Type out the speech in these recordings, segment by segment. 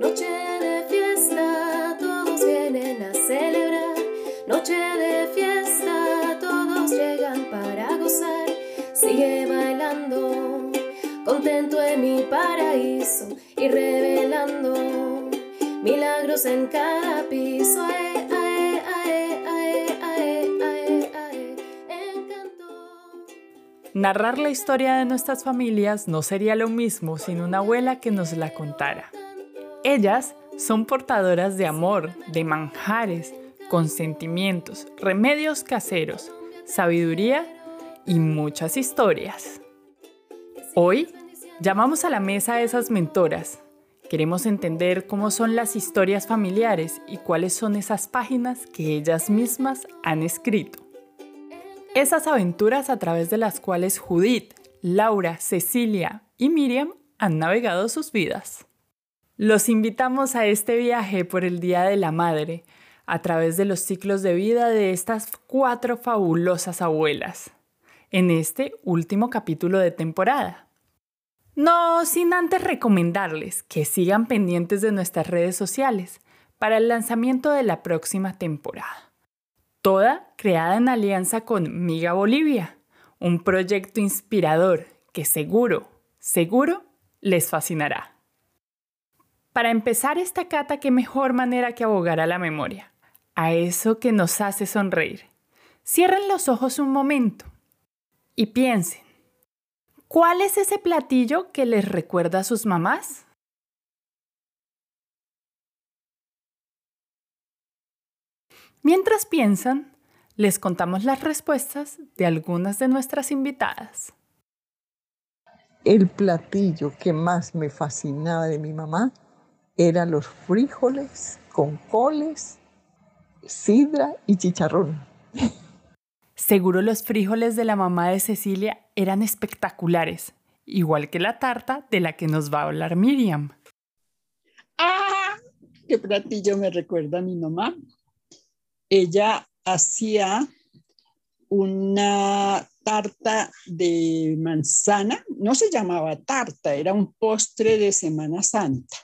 Noche de fiesta, todos vienen a celebrar. Noche de fiesta, todos llegan para gozar. Sigue bailando, contento en mi paraíso y revelando milagros en cada piso. Ae, ae, ae. Narrar la historia de nuestras familias no sería lo mismo sin una abuela que nos la contara. Ellas son portadoras de amor, de manjares, consentimientos, remedios caseros, sabiduría y muchas historias. Hoy llamamos a la mesa a esas mentoras. Queremos entender cómo son las historias familiares y cuáles son esas páginas que ellas mismas han escrito. Esas aventuras a través de las cuales Judith, Laura, Cecilia y Miriam han navegado sus vidas. Los invitamos a este viaje por el Día de la Madre, a través de los ciclos de vida de estas cuatro fabulosas abuelas, en este último capítulo de temporada. No sin antes recomendarles que sigan pendientes de nuestras redes sociales para el lanzamiento de la próxima temporada. Toda creada en alianza con Miga Bolivia, un proyecto inspirador que seguro, seguro les fascinará. Para empezar esta cata, qué mejor manera que abogar a la memoria, a eso que nos hace sonreír. Cierren los ojos un momento y piensen, ¿cuál es ese platillo que les recuerda a sus mamás? Mientras piensan, les contamos las respuestas de algunas de nuestras invitadas. El platillo que más me fascinaba de mi mamá eran los frijoles con coles, sidra y chicharrón. Seguro los frijoles de la mamá de Cecilia eran espectaculares, igual que la tarta de la que nos va a hablar Miriam. ¡Ah! ¿Qué platillo me recuerda a mi mamá? Ella hacía una tarta de manzana, no se llamaba tarta, era un postre de Semana Santa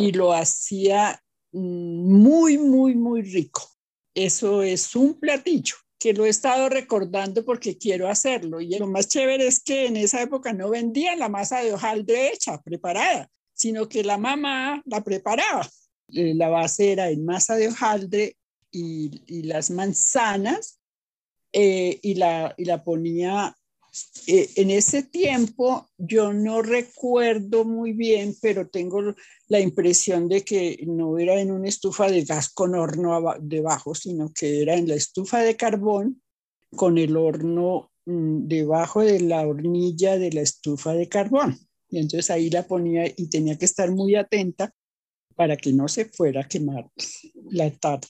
y lo hacía mm, muy, muy, muy rico. Eso es un platillo que lo he estado recordando porque quiero hacerlo. Y lo más chévere es que en esa época no vendían la masa de hojaldre hecha, preparada, sino que la mamá la preparaba. Eh, La base era en masa de hojaldre y, las manzanas eh, y, la, y la ponía eh, en ese tiempo yo no recuerdo muy bien, pero tengo la impresión de que no era en una estufa de gas con horno debajo, sino que era en la estufa de carbón con el horno mm, debajo de la hornilla de la estufa de carbón. Y entonces ahí la ponía y tenía que estar muy atenta para que no se fuera a quemar la tarta.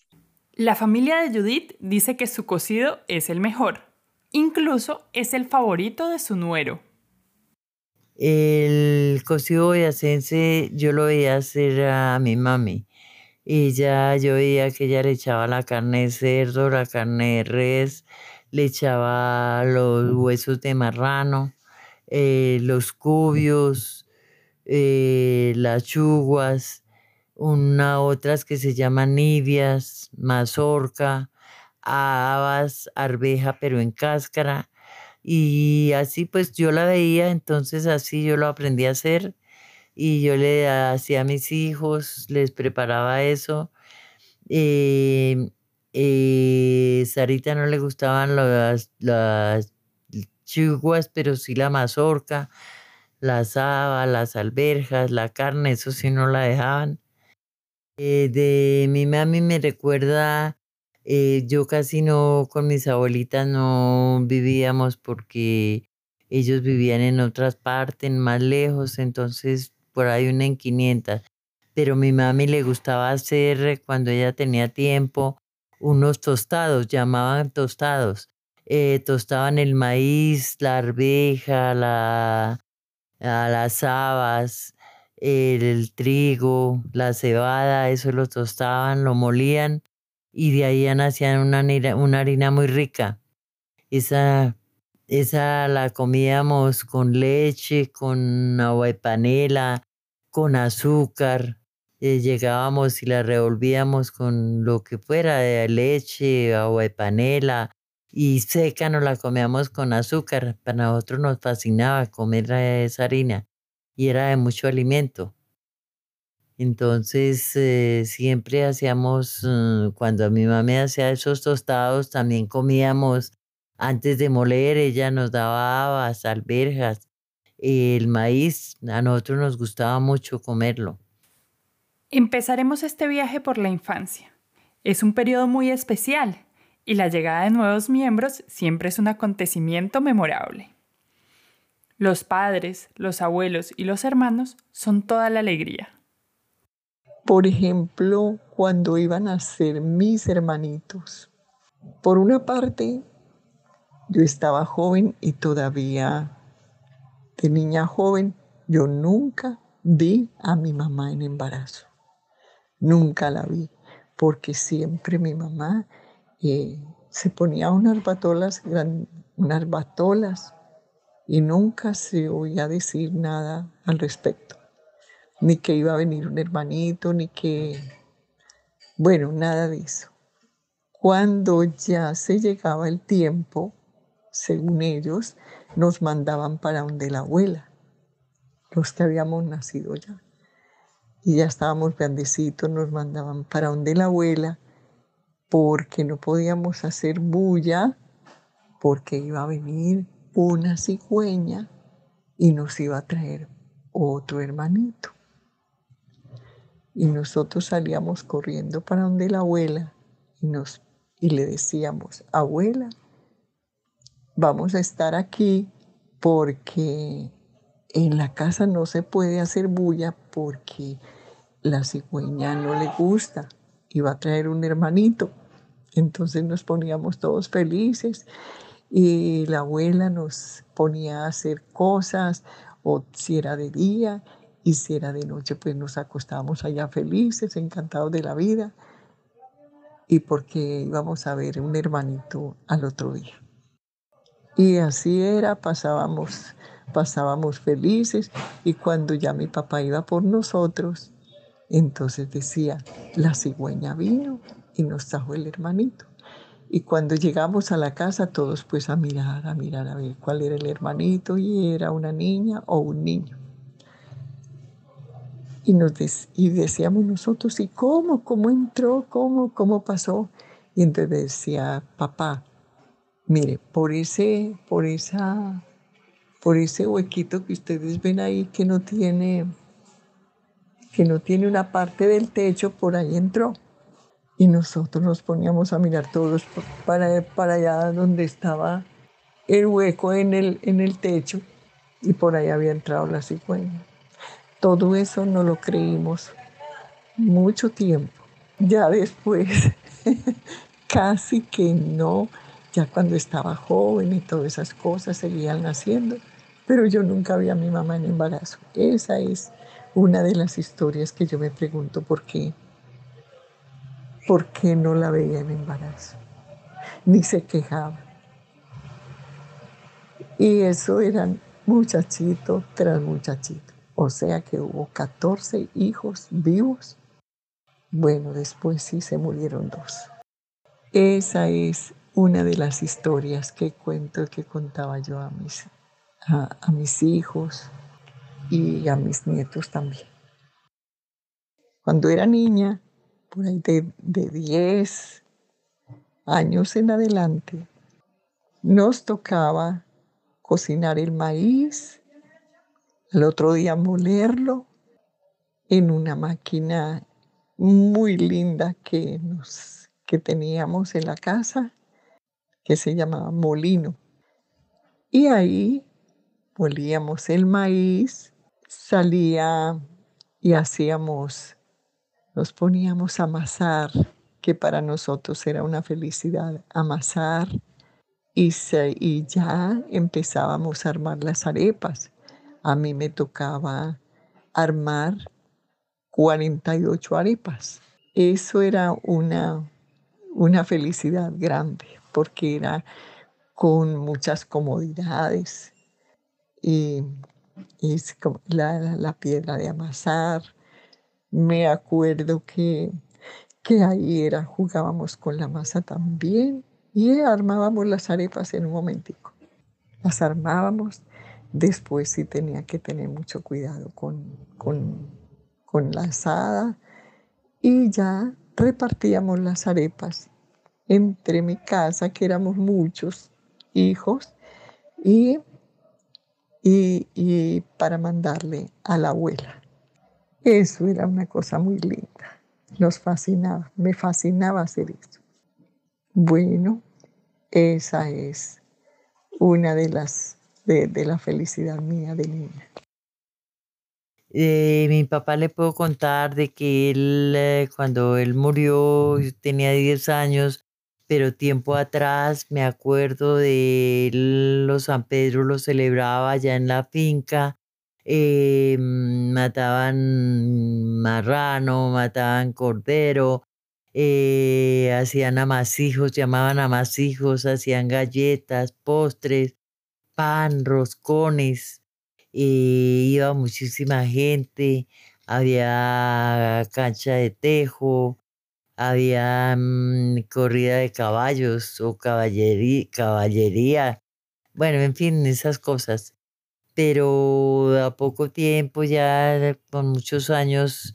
La familia de Judith dice que su cocido es el mejor. Incluso es el favorito de su nuero. El cocido boyacense yo lo veía hacer a mi mami. Y ya yo veía que ella le echaba la carne de cerdo, la carne de res, le echaba los huesos de marrano, eh, los cubios, eh, las chuguas, una otras que se llaman nivias, mazorca, habas, arveja, pero en cáscara. Y así pues yo la veía, entonces así yo lo aprendí a hacer y yo le hacía a mis hijos, les preparaba eso. Eh, eh, Sarita no le gustaban las, las chiguas, pero sí la mazorca, las habas, las alberjas, la carne, eso sí no la dejaban. Eh, de mi mami me recuerda eh, yo casi no, con mis abuelitas no vivíamos porque ellos vivían en otras partes, más lejos, entonces por ahí una en 500. Pero mi mami le gustaba hacer, cuando ella tenía tiempo, unos tostados, llamaban tostados. Eh, tostaban el maíz, la arveja, la, a las habas, el, el trigo, la cebada, eso lo tostaban, lo molían y de ahí hacían una, una harina muy rica. Esa, esa la comíamos con leche, con agua de panela, con azúcar, eh, llegábamos y la revolvíamos con lo que fuera, de leche, agua de panela, y seca nos la comíamos con azúcar. Para nosotros nos fascinaba comer esa harina y era de mucho alimento. Entonces eh, siempre hacíamos, mm, cuando mi mamá hacía esos tostados, también comíamos antes de moler, ella nos daba habas, alberjas, el maíz, a nosotros nos gustaba mucho comerlo. Empezaremos este viaje por la infancia. Es un periodo muy especial y la llegada de nuevos miembros siempre es un acontecimiento memorable. Los padres, los abuelos y los hermanos son toda la alegría. Por ejemplo, cuando iban a ser mis hermanitos. Por una parte, yo estaba joven y todavía de niña joven, yo nunca vi a mi mamá en embarazo. Nunca la vi, porque siempre mi mamá eh, se ponía unas batolas, unas batolas, y nunca se oía decir nada al respecto. Ni que iba a venir un hermanito, ni que, bueno, nada de eso. Cuando ya se llegaba el tiempo, según ellos, nos mandaban para donde la abuela, los que habíamos nacido ya y ya estábamos grandecitos, nos mandaban para donde la abuela, porque no podíamos hacer bulla, porque iba a venir una cigüeña y nos iba a traer otro hermanito. Y nosotros salíamos corriendo para donde la abuela y, nos, y le decíamos, abuela, vamos a estar aquí porque en la casa no se puede hacer bulla porque la cigüeña no le gusta y va a traer un hermanito. Entonces nos poníamos todos felices y la abuela nos ponía a hacer cosas, o si era de día y si era de noche, pues nos acostábamos allá felices, encantados de la vida y porque íbamos a ver un hermanito al otro día. Y así era, pasábamos pasábamos felices y cuando ya mi papá iba por nosotros, entonces decía, la cigüeña vino y nos trajo el hermanito. Y cuando llegamos a la casa, todos pues a mirar, a mirar, a ver cuál era el hermanito y era una niña o un niño. Y, nos y decíamos nosotros, ¿y cómo? ¿Cómo entró? ¿Cómo? ¿Cómo pasó? Y entonces decía, papá, mire, por, ese, por esa por ese huequito que ustedes ven ahí que no tiene que no tiene una parte del techo, por ahí entró. Y nosotros nos poníamos a mirar todos para, para allá donde estaba el hueco en el, en el techo y por ahí había entrado la cigüeña. Todo eso no lo creímos mucho tiempo. Ya después, casi que no, ya cuando estaba joven y todas esas cosas seguían naciendo, pero yo nunca vi a mi mamá en embarazo. Esa es una de las historias que yo me pregunto por qué, por qué no la veía en embarazo, ni se quejaba. Y eso eran muchachito tras muchachito. O sea que hubo 14 hijos vivos. Bueno, después sí se murieron dos. Esa es una de las historias que cuento que contaba yo a mis a, mis hijos y a mis nietos también. Cuando era niña, por ahí de, de 10 años en adelante, nos tocaba cocinar el maíz, el otro día molerlo en una máquina muy linda que, nos, que teníamos en la casa, que se llamaba molino. Y ahí molíamos el maíz, salía y hacíamos, nos poníamos a amasar, que para nosotros era una felicidad, amasar y, y ya empezábamos a armar las arepas. A mí me tocaba armar 48 arepas. Eso era una, una felicidad grande porque era con muchas comodidades y, la, piedra de amasar, Me acuerdo que, que ahí era, jugábamos con la masa también y armábamos las arepas en un momentico. Las armábamos, después sí tenía que tener mucho cuidado con, con, con la asada y ya repartíamos las arepas entre mi casa, que éramos muchos hijos, y, y, para mandarle a la abuela. Eso era una cosa muy linda. Nos fascinaba, me fascinaba hacer eso. Bueno, esa es una de las de, la felicidad mía de niña. Eh, mi papá le puedo contar de que él, eh, cuando él murió, tenía 10 años, pero tiempo atrás me acuerdo de los San Pedro lo celebraba allá en la finca. Eh, mataban marrano, mataban cordero, hacían amasijos, llamaban amasijos, hacían galletas, postres, pan, roscones iba muchísima gente, había cancha de tejo, había mm, corrida de caballos o caballería, caballería, bueno, en fin, esas cosas. Pero a poco tiempo, ya con muchos años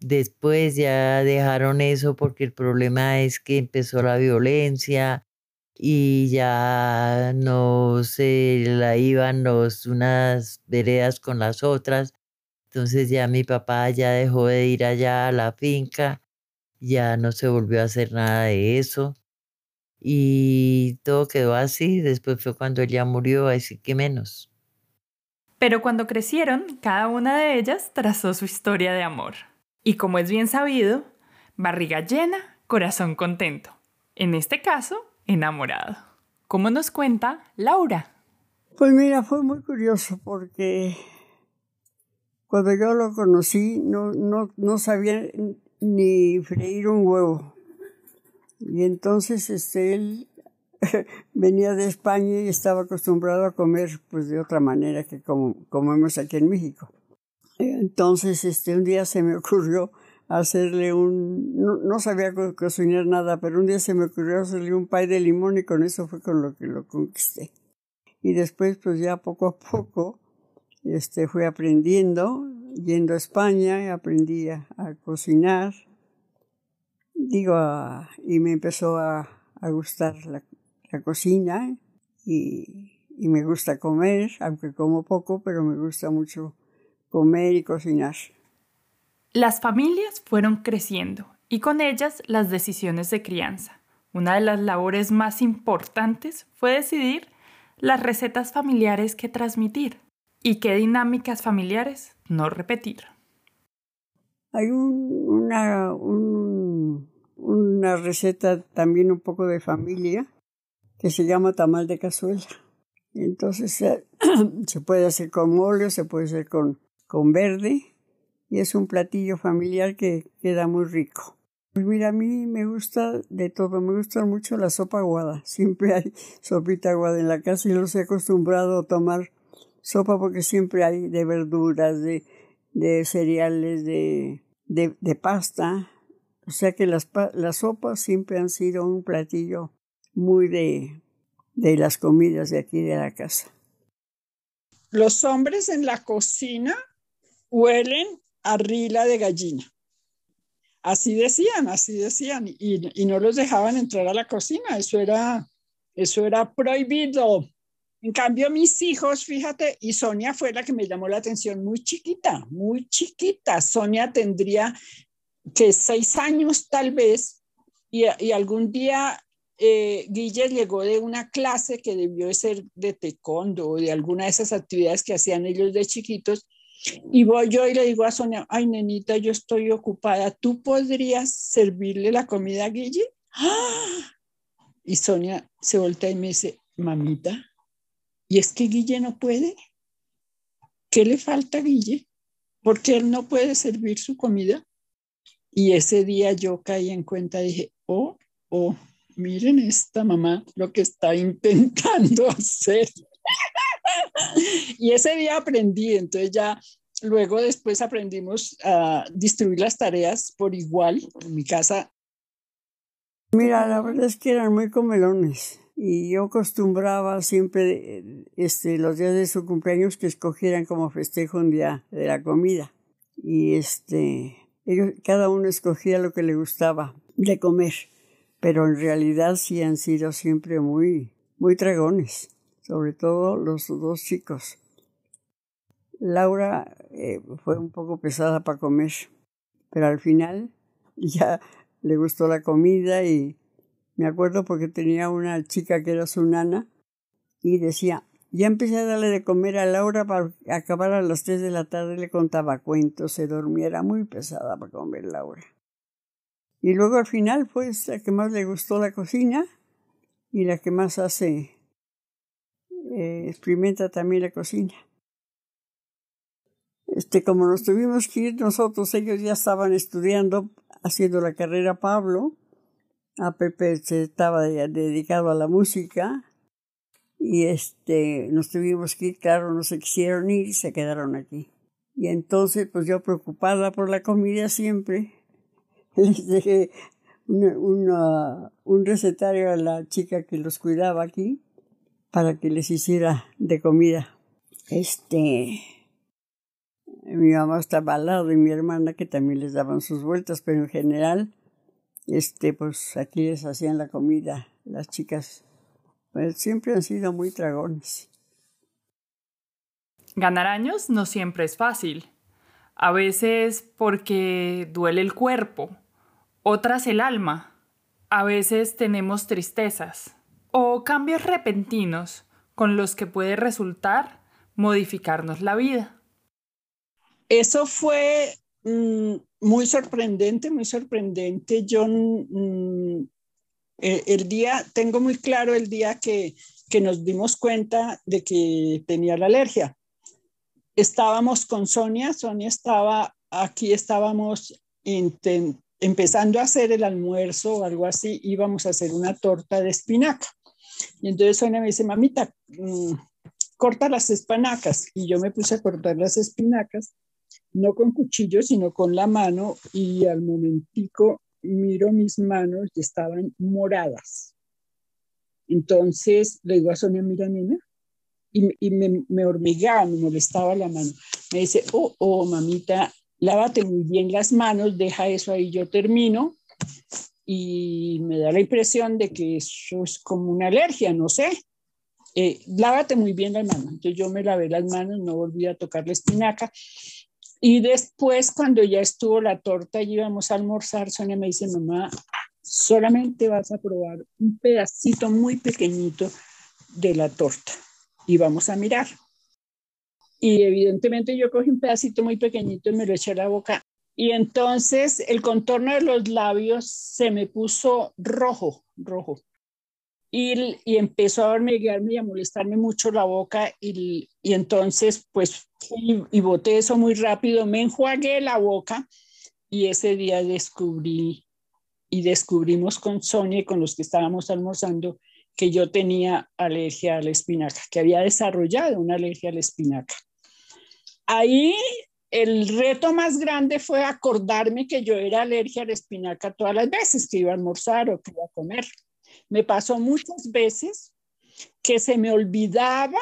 después, ya dejaron eso porque el problema es que empezó la violencia, y ya no se la iban los, unas veredas con las otras. Entonces ya mi papá ya dejó de ir allá a la finca, ya no se volvió a hacer nada de eso. Y todo quedó así, después fue cuando ella murió, así que menos. Pero cuando crecieron, cada una de ellas trazó su historia de amor. Y como es bien sabido, barriga llena, corazón contento. En este caso, enamorado. ¿Cómo nos cuenta Laura? Pues mira, fue muy curioso porque cuando yo lo conocí no, no, no sabía ni freír un huevo. Y entonces este, él venía de España y estaba acostumbrado a comer pues de otra manera que como comemos aquí en México. Entonces este, un día se me ocurrió hacerle un, no, sabía cocinar nada, pero un día se me ocurrió hacerle un pay de limón y con eso fue con lo que lo conquisté. Y después, pues ya poco a poco, este, fui aprendiendo, yendo a España, aprendí a, cocinar, digo, y me empezó a, gustar la, cocina y, y me gusta comer, aunque como poco, pero me gusta mucho comer y cocinar. Las familias fueron creciendo y con ellas las decisiones de crianza. Una de las labores más importantes fue decidir las recetas familiares que transmitir y qué dinámicas familiares no repetir. Hay una, una receta también un poco de familia que se llama tamal de cazuela. Entonces se puede hacer con mole, se puede hacer con, con verde y es un platillo familiar que queda muy rico. Pues mira, a mí me gusta de todo, me gusta mucho la sopa aguada. Siempre hay sopita aguada en la casa y los he acostumbrado a tomar sopa porque siempre hay de verduras, de, de cereales, de, de, de, pasta. O sea que las, las sopas siempre han sido un platillo muy de, de las comidas de aquí de la casa. Los hombres en la cocina huelen arrila de gallina. Así decían, así decían, y, no los dejaban entrar a la cocina, eso era, eso era prohibido. En cambio, mis hijos, fíjate, y Sonia fue la que me llamó la atención, muy chiquita, muy chiquita. Sonia tendría que seis años tal vez, y, algún día eh, Guille llegó de una clase que debió de ser de taekwondo o de alguna de esas actividades que hacían ellos de chiquitos, y voy yo y le digo a Sonia, ay, nenita, yo estoy ocupada, ¿tú podrías servirle la comida a Guille? Y Sonia se voltea y me dice, mamita, ¿y es que Guille no puede? ¿Qué le falta a Guille? Porque él no puede servir su comida. Y ese día yo caí en cuenta, dije, oh, oh, miren esta mamá lo que está intentando hacer. y ese día aprendí, entonces ya luego después aprendimos a distribuir las tareas por igual. En mi casa Mira, la verdad es que eran muy comelones y yo acostumbraba siempre este, los días de su cumpleaños que escogieran como festejo un día de la comida y este ellos, cada uno escogía lo que le gustaba de comer, pero en realidad sí han sido siempre muy muy dragones, sobre todo los dos chicos. Laura eh, fue un poco pesada para comer, pero al final ya le gustó la comida y me acuerdo porque tenía una chica que era su nana y decía, ya empecé a darle de comer a Laura para acabar a las tres de la tarde, le contaba cuentos, se dormía, era muy pesada para comer Laura. Y luego al final, pues, la que más le gustó la cocina y la que más hace, eh, experimenta también la cocina. Este, como nos tuvimos que ir nosotros, ellos ya estaban estudiando haciendo la carrera Pablo. A Pepe se estaba dedicado a la música y este nos tuvimos que ir, claro, no se quisieron ir y se quedaron aquí. Y entonces, pues yo preocupada por la comida siempre, les dejé un recetario a la chica que los cuidaba aquí para que les hiciera de comida. Este, mi mamá estaba al lado y mi hermana que también les daban sus vueltas, pero en general, este, pues aquí les hacían la comida las chicas. Pues siempre han sido muy dragones. Ganar años no siempre es fácil. A veces porque duele el cuerpo, otras el alma. A veces tenemos tristezas o cambios repentinos con los que puede resultar modificarnos la vida. Eso fue mm, muy sorprendente, muy sorprendente. Yo mm, e, el día, tengo muy claro el día que, que nos dimos cuenta de que tenía la alergia. Estábamos con Sonia, Sonia estaba aquí, estábamos empezando a hacer el almuerzo o algo así, íbamos a hacer una torta de espinaca. Y entonces Sonia me dice, mamita, mm, corta las espinacas. Y yo me puse a cortar las espinacas no con cuchillo, sino con la mano y al momentico miro mis manos y estaban moradas. Entonces le digo a Sonia, mira nena, y, me, me, hormigaba, me molestaba la mano. Me dice, oh, oh, mamita, lávate muy bien las manos, deja eso ahí, yo termino. Y me da la impresión de que eso es como una alergia, no sé. Eh, lávate muy bien las manos. Entonces yo me lavé las manos, no volví a tocar la espinaca y después, cuando ya estuvo la torta y íbamos a almorzar, Sonia me dice, mamá, solamente vas a probar un pedacito muy pequeñito de la torta y vamos a mirar. Y evidentemente yo cogí un pedacito muy pequeñito y me lo eché a la boca. Y entonces el contorno de los labios se me puso rojo, rojo y, y, empezó a hormiguearme y a molestarme mucho la boca y, y entonces pues y, y boté eso muy rápido, me enjuagué la boca y ese día descubrí y descubrimos con Sonia y con los que estábamos almorzando que yo tenía alergia a la espinaca, que había desarrollado una alergia a la espinaca. Ahí el reto más grande fue acordarme que yo era alergia a la espinaca todas las veces que iba a almorzar o que iba a comer. Me pasó muchas veces que se me olvidaba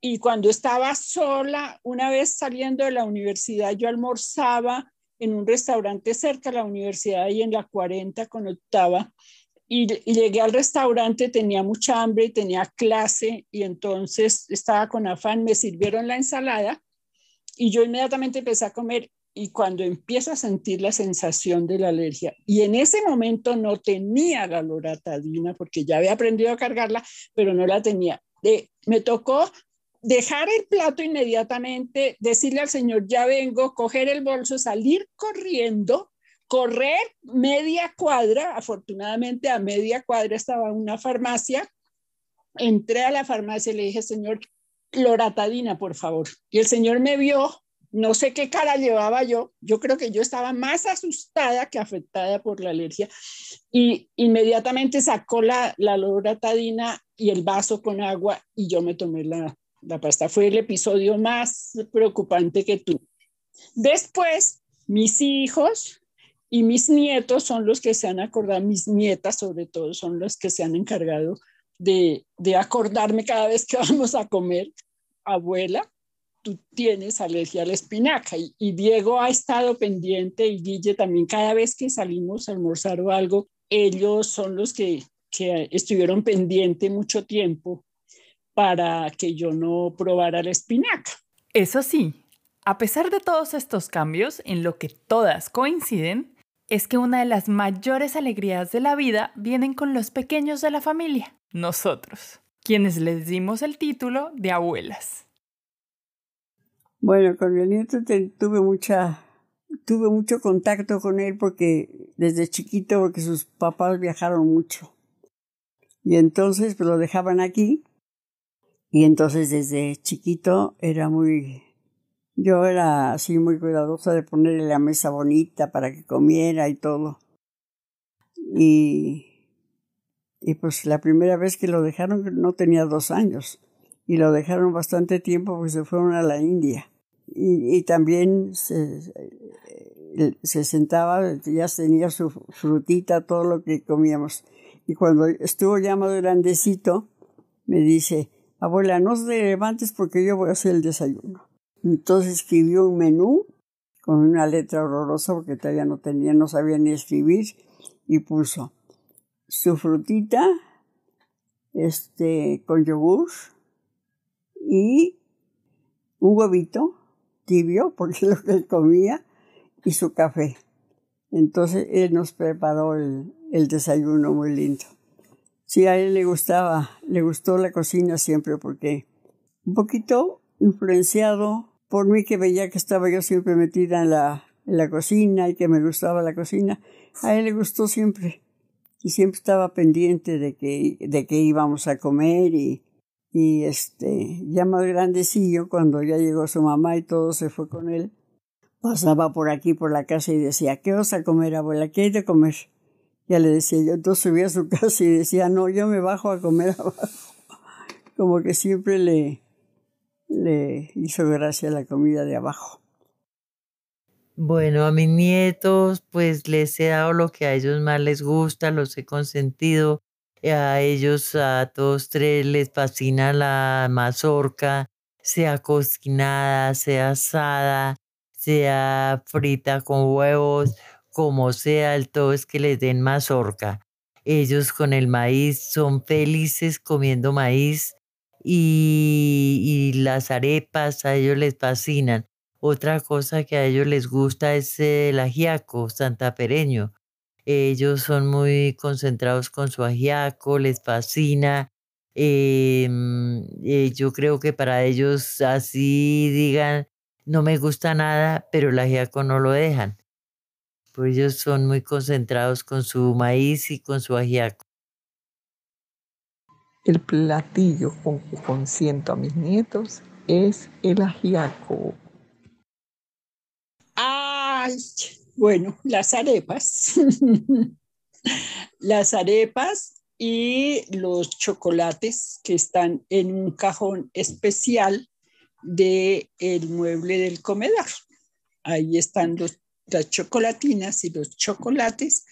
y cuando estaba sola, una vez saliendo de la universidad, yo almorzaba en un restaurante cerca de la universidad y en la 40 con octava. Y, llegué al restaurante, tenía mucha hambre tenía clase y entonces estaba con afán, me sirvieron la ensalada y yo inmediatamente empecé a comer y cuando empiezo a sentir la sensación de la alergia, y en ese momento no tenía la loratadina porque ya había aprendido a cargarla, pero no la tenía. Me tocó dejar el plato inmediatamente, decirle al señor, ya vengo, coger el bolso, salir corriendo, correr media cuadra, afortunadamente a media cuadra estaba una farmacia, entré a la farmacia y le dije, señor, loratadina, por favor. Y el señor me vio no sé qué cara llevaba yo, yo creo que yo estaba más asustada que afectada por la alergia y inmediatamente sacó la, la loratadina y el vaso con agua y yo me tomé la, La pasta fue el episodio más preocupante que tuve. Después, mis hijos y mis nietos son los que se han acordado, mis nietas sobre todo, son los que se han encargado de, de acordarme cada vez que vamos a comer. Abuela, tú tienes alergia a la espinaca. Y, Diego ha estado pendiente y Guille también, cada vez que salimos a almorzar o algo, ellos son los que, que estuvieron pendiente mucho tiempo para que yo no probara la espinaca. Eso sí, a pesar de todos estos cambios, en lo que todas coinciden, es que una de las mayores alegrías de la vida vienen con los pequeños de la familia, nosotros, quienes les dimos el título de abuelas. Bueno, con el nieto tuve mucha, tuve mucho contacto con él porque desde chiquito, porque sus papás viajaron mucho. Y entonces pues, lo dejaban aquí. Y entonces desde chiquito era muy, yo era así muy cuidadosa de ponerle la mesa bonita para que comiera y todo. Y, y pues la primera vez que lo dejaron no tenía dos años. Y lo dejaron bastante tiempo porque se fueron a la India y, también se, se, sentaba, ya tenía su frutita, todo lo que comíamos. Y cuando estuvo ya más grandecito, me dice, abuela, no te levantes porque yo voy a hacer el desayuno. Entonces escribió un menú con una letra horrorosa porque todavía no tenía, no sabía ni escribir y puso su frutita, este, con yogur y un huevito tibio, porque es lo que él comía, y su café. Entonces él nos preparó el, el desayuno muy lindo. Sí, a él le gustaba, le gustó la cocina siempre porque un poquito influenciado por mí que veía que estaba yo siempre metida en la, en la cocina y que me gustaba la cocina, a él le gustó siempre y siempre estaba pendiente de que, de que íbamos a comer y, y este, ya más grandecillo, cuando ya llegó su mamá y todo se fue con él, pasaba por aquí, por la casa y decía, ¿qué vas a comer, abuela? ¿Qué hay de comer? Ya le decía yo, entonces subía a su casa y decía, no, yo me bajo a comer abajo. Como que siempre le, le hizo gracia la comida de abajo. Bueno, a mis nietos pues les he dado lo que a ellos más les gusta, los he consentido, a ellos, a todos tres, les fascina la mazorca, sea cocinada, sea asada, sea frita con huevos, como sea, el todo es que les den mazorca. Ellos con el maíz son felices comiendo maíz y, y las arepas a ellos les fascinan. Otra cosa que a ellos les gusta es el ajiaco santapereño. Ellos son muy concentrados con su ajiaco, les fascina. Em, eh, yo creo que para ellos así digan, no me gusta nada, pero el ajiaco no lo dejan. Pues ellos son muy concentrados con su maíz y con su ajiaco. El platillo con que consiento a mis nietos es el ajiaco. ¡Ay! Bueno, las arepas. las arepas y los chocolates que están en un cajón especial del el mueble del comedor. Ahí están las chocolatinas y los chocolates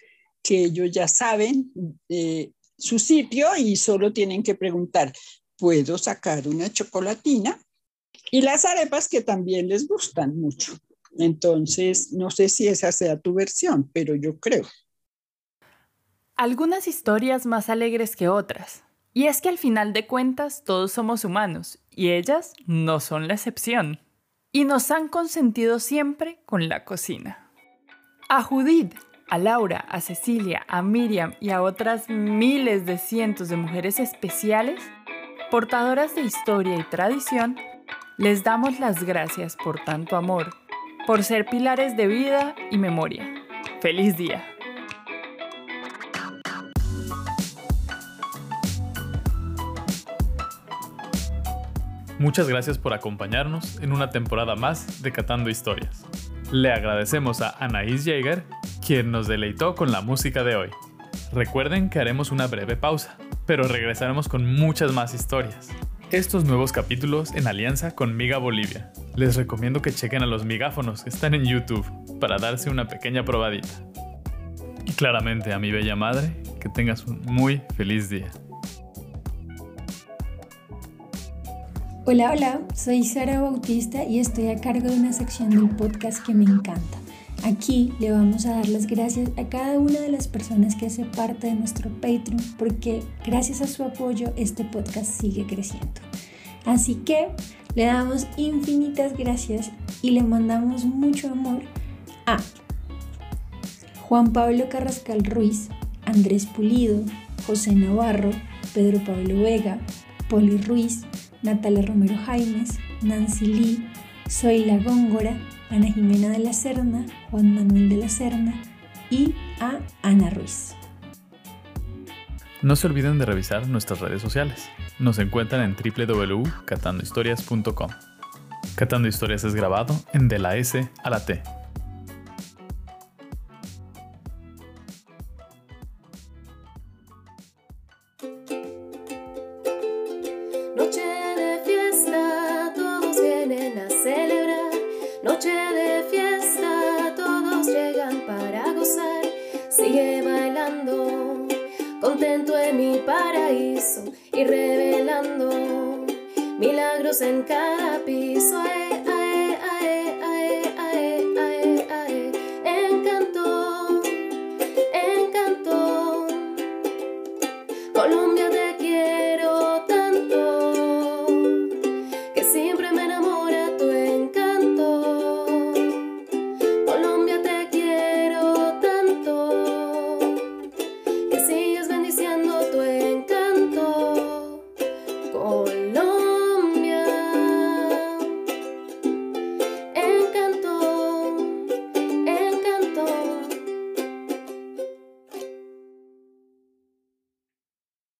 que ellos ya saben eh, su sitio y solo tienen que preguntar, ¿puedo sacar una chocolatina? Y las arepas que también les gustan mucho. Entonces, no sé si esa sea tu versión, pero yo creo. Algunas historias más alegres que otras. Y es que al final de cuentas todos somos humanos y ellas no son la excepción. Y nos han consentido siempre con la cocina. A Judith, a Laura, a Cecilia, a Miriam y a otras miles de cientos de mujeres especiales, portadoras de historia y tradición, les damos las gracias por tanto amor, por ser pilares de vida y memoria. ¡Feliz día! Muchas gracias por acompañarnos en una temporada más de Catando Historias. Le agradecemos a Anaís Jaeger, quien nos deleitó con la música de hoy. Recuerden que haremos una breve pausa, pero regresaremos con muchas más historias. estos nuevos capítulos en alianza con Miga Bolivia. Les recomiendo que chequen a los migáfonos que están en YouTube para darse una pequeña probadita. Y claramente a mi bella madre, que tengas un muy feliz día. Hola, hola, soy Sara Bautista y estoy a cargo de una sección del podcast que me encanta. Aquí le vamos a dar las gracias a cada una de las personas que hace parte de nuestro Patreon porque gracias a su apoyo este podcast sigue creciendo. Así que le damos infinitas gracias y le mandamos mucho amor a Juan Pablo Carrascal Ruiz, Andrés Pulido, José Navarro, Pedro Pablo Vega, Poli Ruiz, Natalia Romero Jaimes, Nancy Lee, Zoila Góngora, Ana Jimena de la Serna, Juan Manuel de la Serna y a Ana Ruiz. No se olviden de revisar nuestras redes sociales. Nos encuentran en www.catandohistorias.com. Catando Historias es grabado en De la S a la T. Noche de fiesta, todos vienen a celebrar. Noche de fiesta, todos llegan para gozar. Sigue bailando, contento en mi paraíso y milagros en cada piso.